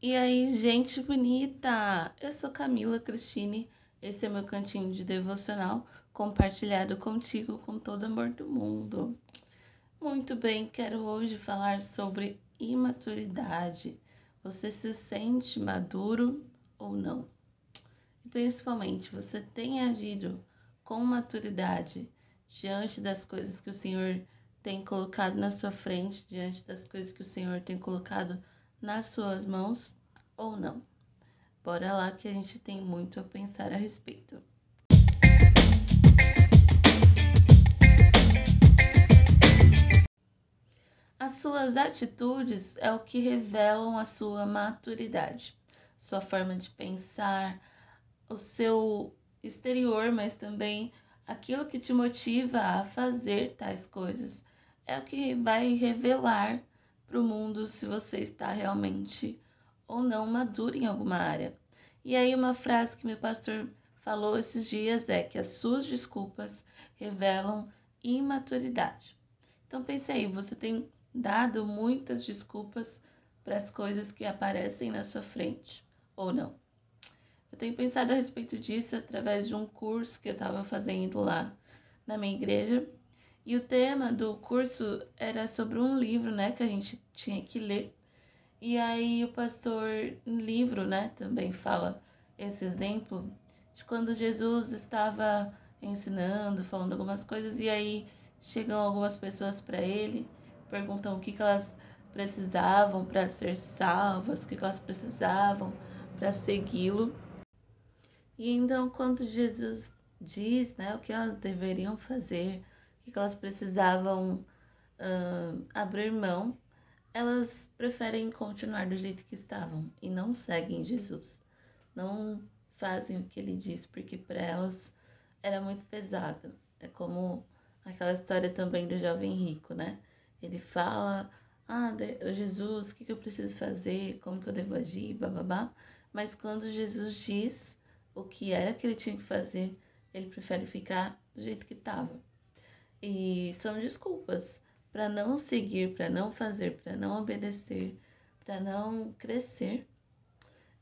E aí, gente bonita! Eu sou Camila Cristine, esse é meu cantinho de devocional compartilhado contigo com todo amor do mundo. Muito bem, quero hoje falar sobre imaturidade. Você se sente maduro ou não? E principalmente, você tem agido com maturidade diante das coisas que o Senhor tem colocado na sua frente, diante das coisas que o Senhor tem colocado nas suas mãos ou não. Bora lá que a gente tem muito a pensar a respeito. As suas atitudes é o que revelam a sua maturidade, sua forma de pensar, o seu exterior, mas também aquilo que te motiva a fazer tais coisas. É o que vai revelar para o mundo se você está realmente ou não maduro em alguma área. E aí, uma frase que meu pastor falou esses dias é que as suas desculpas revelam imaturidade. Então, pense aí, você tem dado muitas desculpas para as coisas que aparecem na sua frente ou não? Eu tenho pensado a respeito disso através de um curso que eu estava fazendo lá na minha igreja. E o tema do curso era sobre um livro, né, que a gente tinha que ler. E aí o pastor, livro, né, também fala esse exemplo de quando Jesus estava ensinando, falando algumas coisas e aí chegam algumas pessoas para ele, perguntam o que, que elas precisavam para ser salvas, o que, que elas precisavam para segui-lo. E então, quando Jesus diz né, o que elas deveriam fazer, que elas precisavam uh, abrir mão, elas preferem continuar do jeito que estavam e não seguem Jesus. Não fazem o que ele diz porque para elas era muito pesado. É como aquela história também do jovem rico, né? Ele fala: Ah, Jesus, o que, eu preciso fazer? Como que eu devo agir? Bababá. Mas quando Jesus diz o que era que ele tinha que fazer, ele prefere ficar do jeito que estava. E são desculpas para não seguir, para não fazer, para não obedecer, para não crescer.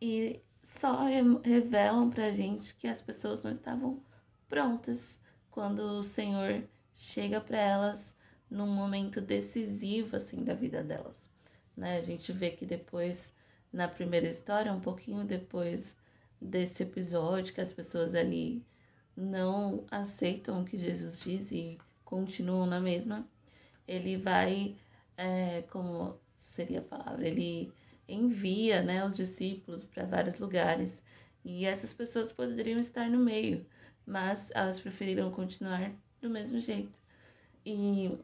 E só revelam para a gente que as pessoas não estavam prontas quando o Senhor chega para elas num momento decisivo assim da vida delas. Né? A gente vê que depois, na primeira história, um pouquinho depois desse episódio, que as pessoas ali não aceitam o que Jesus diz e continuam na mesma, ele vai, é, como seria a palavra, ele envia né, os discípulos para vários lugares e essas pessoas poderiam estar no meio, mas elas preferiram continuar do mesmo jeito. E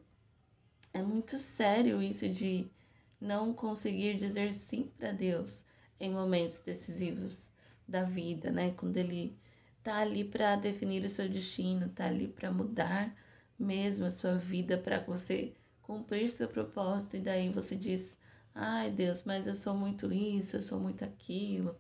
é muito sério isso de não conseguir dizer sim para Deus em momentos decisivos da vida, né? Quando ele tá ali para definir o seu destino, tá ali para mudar mesmo a sua vida para você cumprir seu propósito e daí você diz: "Ai, Deus, mas eu sou muito isso, eu sou muito aquilo,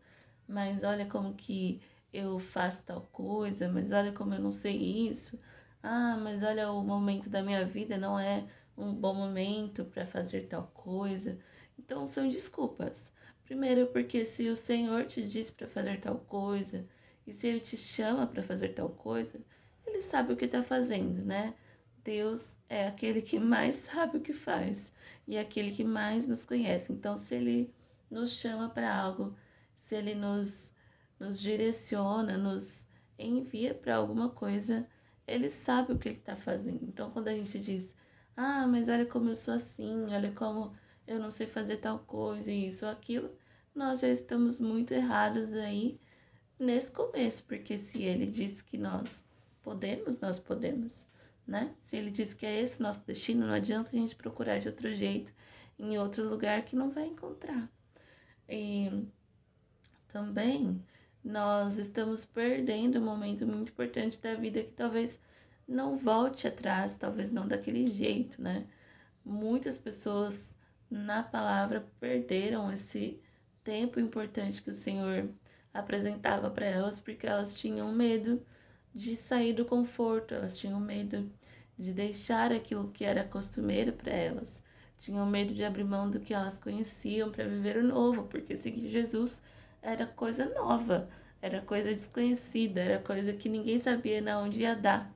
mas olha como que eu faço tal coisa, mas olha como eu não sei isso. Ah, mas olha o momento da minha vida não é um bom momento para fazer tal coisa". Então são desculpas. Primeiro, porque se o Senhor te diz para fazer tal coisa, e se ele te chama para fazer tal coisa, ele sabe o que está fazendo, né? Deus é aquele que mais sabe o que faz e é aquele que mais nos conhece. Então, se Ele nos chama para algo, se Ele nos, nos direciona, nos envia para alguma coisa, Ele sabe o que Ele está fazendo. Então, quando a gente diz, ah, mas olha como eu sou assim, olha como eu não sei fazer tal coisa, isso ou aquilo, nós já estamos muito errados aí nesse começo, porque se Ele diz que nós podemos, nós podemos né? Se ele diz que é esse nosso destino, não adianta a gente procurar de outro jeito, em outro lugar que não vai encontrar. E também nós estamos perdendo um momento muito importante da vida que talvez não volte atrás, talvez não daquele jeito, né? Muitas pessoas na palavra perderam esse tempo importante que o Senhor apresentava para elas porque elas tinham medo de sair do conforto, elas tinham medo de deixar aquilo que era costumeiro para elas, tinham medo de abrir mão do que elas conheciam para viver o novo, porque seguir Jesus era coisa nova, era coisa desconhecida, era coisa que ninguém sabia na onde ia dar.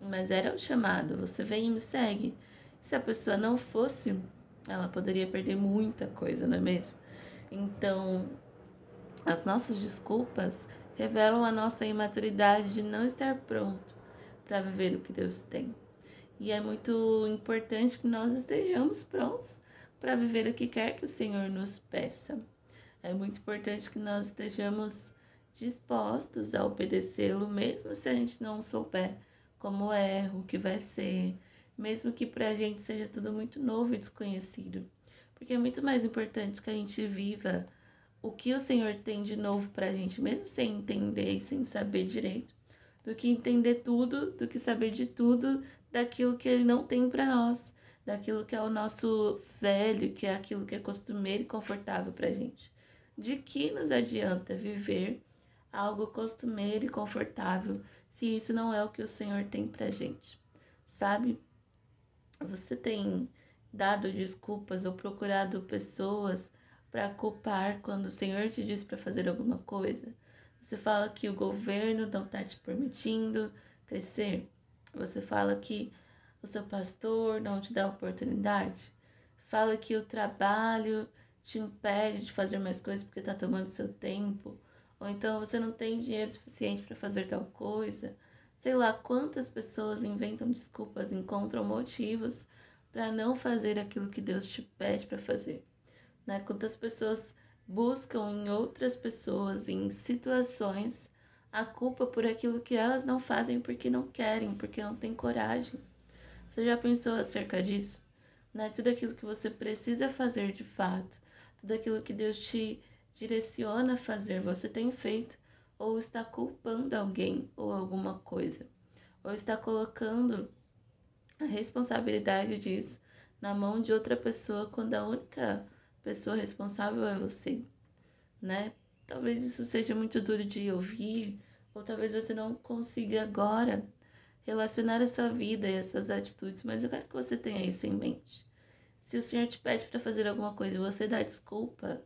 Mas era o chamado, você vem e me segue. Se a pessoa não fosse, ela poderia perder muita coisa, não é mesmo? Então, as nossas desculpas revelam a nossa imaturidade de não estar pronto para viver o que Deus tem. E é muito importante que nós estejamos prontos para viver o que quer que o Senhor nos peça. É muito importante que nós estejamos dispostos a obedecê-lo, mesmo se a gente não souber como é, o que vai ser, mesmo que para a gente seja tudo muito novo e desconhecido. Porque é muito mais importante que a gente viva o que o Senhor tem de novo para a gente, mesmo sem entender e sem saber direito, do que entender tudo, do que saber de tudo daquilo que Ele não tem para nós, daquilo que é o nosso velho, que é aquilo que é costumeiro e confortável para a gente. De que nos adianta viver algo costumeiro e confortável se isso não é o que o Senhor tem para a gente? Sabe? Você tem dado desculpas ou procurado pessoas para culpar quando o Senhor te diz para fazer alguma coisa? Você fala que o governo não está te permitindo crescer? Você fala que o seu pastor não te dá oportunidade? Fala que o trabalho te impede de fazer mais coisas porque está tomando seu tempo? Ou então você não tem dinheiro suficiente para fazer tal coisa? Sei lá quantas pessoas inventam desculpas, encontram motivos para não fazer aquilo que Deus te pede para fazer. Né? Quantas pessoas buscam em outras pessoas, em situações, a culpa por aquilo que elas não fazem porque não querem, porque não têm coragem. Você já pensou acerca disso? Né? Tudo aquilo que você precisa fazer de fato, tudo aquilo que Deus te direciona a fazer, você tem feito, ou está culpando alguém ou alguma coisa, ou está colocando a responsabilidade disso na mão de outra pessoa quando a única pessoa responsável é você, né? Talvez isso seja muito duro de ouvir, ou talvez você não consiga agora relacionar a sua vida e as suas atitudes, mas eu quero que você tenha isso em mente. Se o Senhor te pede para fazer alguma coisa e você dá desculpa,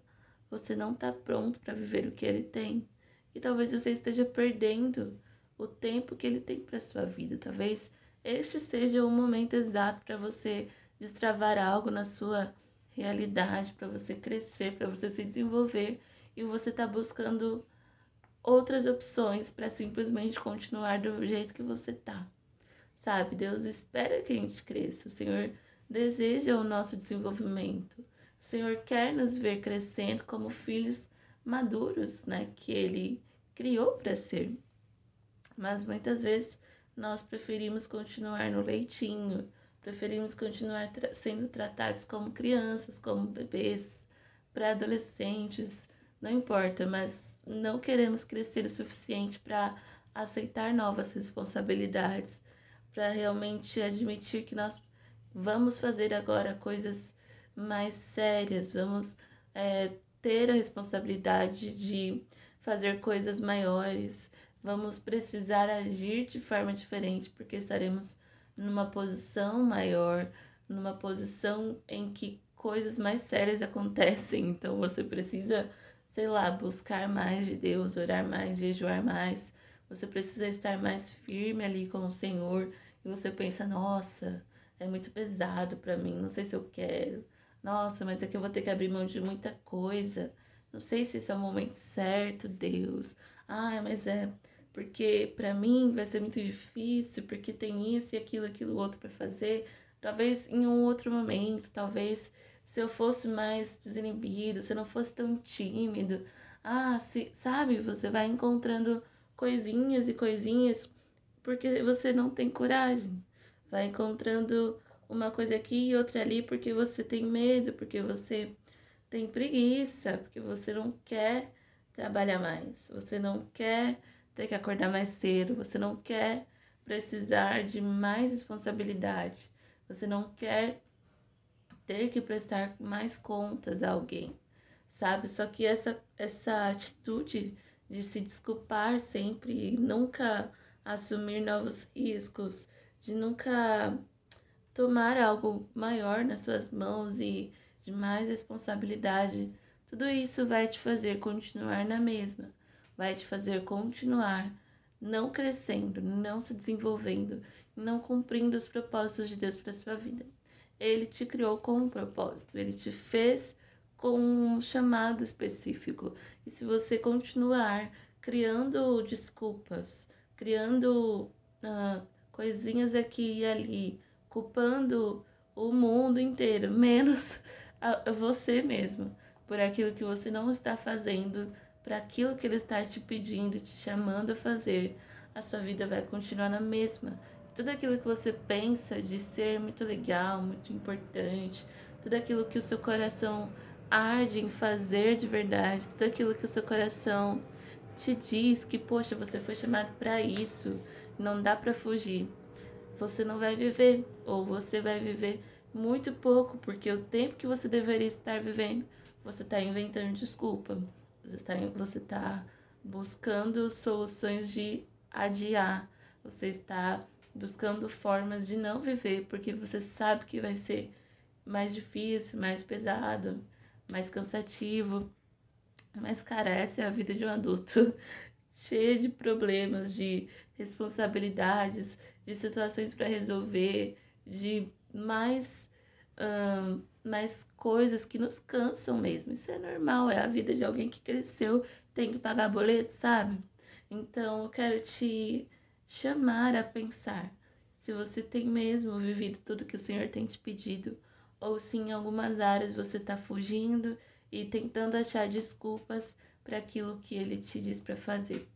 você não está pronto para viver o que Ele tem. E talvez você esteja perdendo o tempo que Ele tem para sua vida. Talvez este seja o momento exato para você destravar algo na sua realidade, para você crescer, para você se desenvolver e você está buscando outras opções para simplesmente continuar do jeito que você tá. Sabe? Deus espera que a gente cresça. O Senhor deseja o nosso desenvolvimento. O Senhor quer nos ver crescendo como filhos maduros, né, que ele criou para ser. Mas muitas vezes nós preferimos continuar no leitinho, preferimos continuar tra sendo tratados como crianças, como bebês, para adolescentes, não importa, mas não queremos crescer o suficiente para aceitar novas responsabilidades, para realmente admitir que nós vamos fazer agora coisas mais sérias, vamos é, ter a responsabilidade de fazer coisas maiores, vamos precisar agir de forma diferente, porque estaremos numa posição maior, numa posição em que coisas mais sérias acontecem. Então você precisa, sei lá, buscar mais de Deus, orar mais, jejuar mais. Você precisa estar mais firme ali com o Senhor. E você pensa, nossa, é muito pesado para mim, não sei se eu quero. Nossa, mas é que eu vou ter que abrir mão de muita coisa. Não sei se esse é o momento certo, Deus. Ah, mas é porque para mim vai ser muito difícil, porque tem isso e aquilo, aquilo outro para fazer. Talvez em um outro momento, talvez se eu fosse mais desinibido, se eu não fosse tão tímido. Ah, se, sabe, você vai encontrando coisinhas e coisinhas porque você não tem coragem. Vai encontrando uma coisa aqui e outra ali porque você tem medo, porque você tem preguiça, porque você não quer trabalhar mais, você não quer ter que acordar mais cedo, você não quer precisar de mais responsabilidade, você não quer ter que prestar mais contas a alguém, sabe? Só que essa, essa atitude de se desculpar sempre, nunca assumir novos riscos, de nunca tomar algo maior nas suas mãos e de mais responsabilidade, tudo isso vai te fazer continuar na mesma, vai te fazer continuar não crescendo, não se desenvolvendo, não cumprindo os propósitos de Deus para sua vida. Ele te criou com um propósito, ele te fez com um chamado específico. E se você continuar criando desculpas, criando uh, coisinhas aqui e ali, culpando o mundo inteiro, menos a, você mesmo, por aquilo que você não está fazendo, para aquilo que ele está te pedindo, te chamando a fazer, a sua vida vai continuar na mesma. Tudo aquilo que você pensa de ser muito legal, muito importante, tudo aquilo que o seu coração arde em fazer de verdade, tudo aquilo que o seu coração te diz que, poxa, você foi chamado para isso, não dá para fugir. Você não vai viver, ou você vai viver muito pouco, porque o tempo que você deveria estar vivendo, você está inventando desculpa, você está tá buscando soluções de adiar, você está buscando formas de não viver, porque você sabe que vai ser mais difícil, mais pesado, mais cansativo. Mas, cara, essa é a vida de um adulto, cheia de problemas, de responsabilidades, de situações para resolver, de mais, mais coisas que nos cansam mesmo. Isso é normal, é a vida de alguém que cresceu, tem que pagar boleto, sabe? Então, eu quero te chamar a pensar se você tem mesmo vivido tudo que o Senhor tem te pedido ou se em algumas áreas você está fugindo e tentando achar desculpas para aquilo que ele te diz para fazer.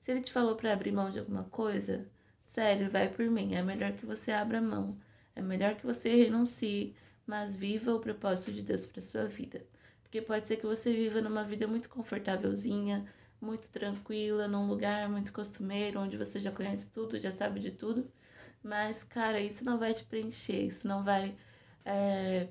Se ele te falou para abrir mão de alguma coisa, sério, vai por mim. É melhor que você abra mão. É melhor que você renuncie, mas viva o propósito de Deus para sua vida. Porque pode ser que você viva numa vida muito confortávelzinha, muito tranquila, num lugar muito costumeiro, onde você já conhece tudo, já sabe de tudo. Mas, cara, isso não vai te preencher, isso não vai é,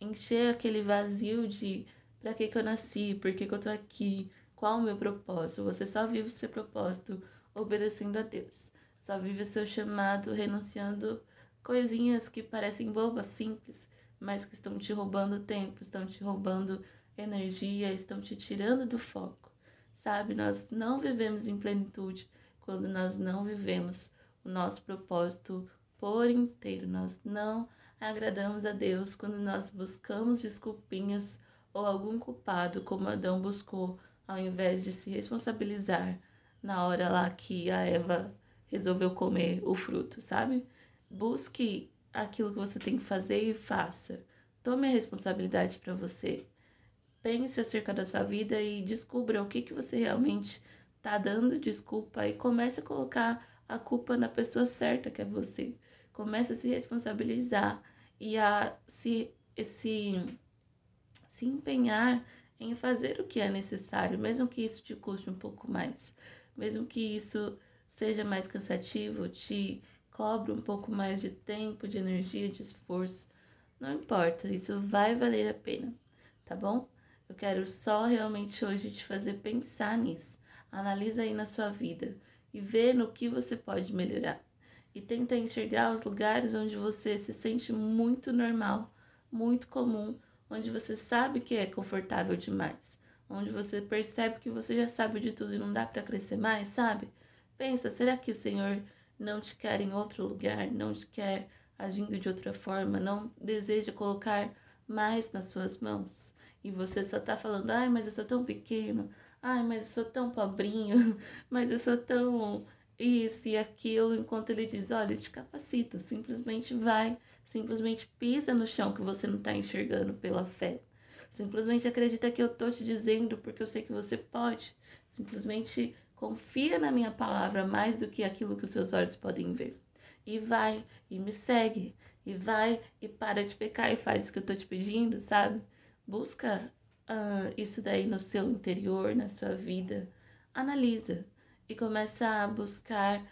encher aquele vazio de para que, que eu nasci, por que, que eu tô aqui, qual o meu propósito. Você só vive seu propósito obedecendo a Deus. Só vive o seu chamado renunciando coisinhas que parecem bobas, simples, mas que estão te roubando tempo, estão te roubando energia, estão te tirando do foco. Sabe, nós não vivemos em plenitude quando nós não vivemos o nosso propósito por inteiro. Nós não agradamos a Deus quando nós buscamos desculpinhas ou algum culpado, como Adão buscou, ao invés de se responsabilizar na hora lá que a Eva resolveu comer o fruto, sabe? Busque aquilo que você tem que fazer e faça. Tome a responsabilidade para você. Pense acerca da sua vida e descubra o que, que você realmente está dando desculpa e comece a colocar a culpa na pessoa certa, que é você. Comece a se responsabilizar e a se, se, se empenhar em fazer o que é necessário, mesmo que isso te custe um pouco mais, mesmo que isso seja mais cansativo, te cobre um pouco mais de tempo, de energia, de esforço. Não importa, isso vai valer a pena, tá bom? Eu quero só realmente hoje te fazer pensar nisso. Analisa aí na sua vida e vê no que você pode melhorar e tenta enxergar os lugares onde você se sente muito normal, muito comum, onde você sabe que é confortável demais, onde você percebe que você já sabe de tudo e não dá para crescer mais, sabe? Pensa, será que o Senhor não te quer em outro lugar, não te quer agindo de outra forma, não deseja colocar mais nas suas mãos? E você só tá falando, ai, mas eu sou tão pequeno, ai, mas eu sou tão pobrinho, mas eu sou tão isso e aquilo, enquanto ele diz: Olha, te capacita, simplesmente vai, simplesmente pisa no chão que você não está enxergando pela fé. Simplesmente acredita que eu estou te dizendo porque eu sei que você pode. Simplesmente confia na minha palavra mais do que aquilo que os seus olhos podem ver. E vai, e me segue, e vai, e para de pecar e faz o que eu estou te pedindo, sabe? Busca uh, isso daí no seu interior, na sua vida. Analisa e começa a buscar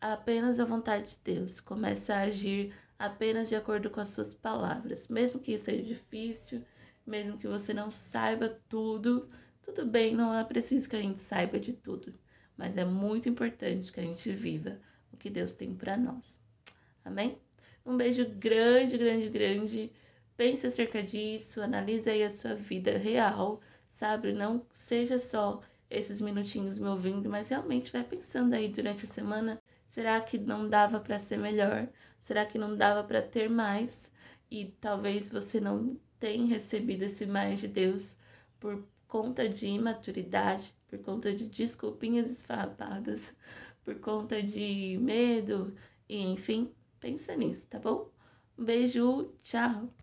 apenas a vontade de Deus, começa a agir apenas de acordo com as suas palavras, mesmo que isso seja difícil, mesmo que você não saiba tudo, tudo bem, não é preciso que a gente saiba de tudo, mas é muito importante que a gente viva o que Deus tem para nós. Amém? Um beijo grande, grande, grande. Pense acerca disso, analise aí a sua vida real, sabe? Não seja só esses minutinhos me ouvindo, mas realmente vai pensando aí durante a semana, será que não dava para ser melhor? Será que não dava para ter mais? E talvez você não tenha recebido esse mais de Deus por conta de imaturidade, por conta de desculpinhas esfarrapadas, por conta de medo, e enfim, pensa nisso, tá bom? Um beijo, tchau!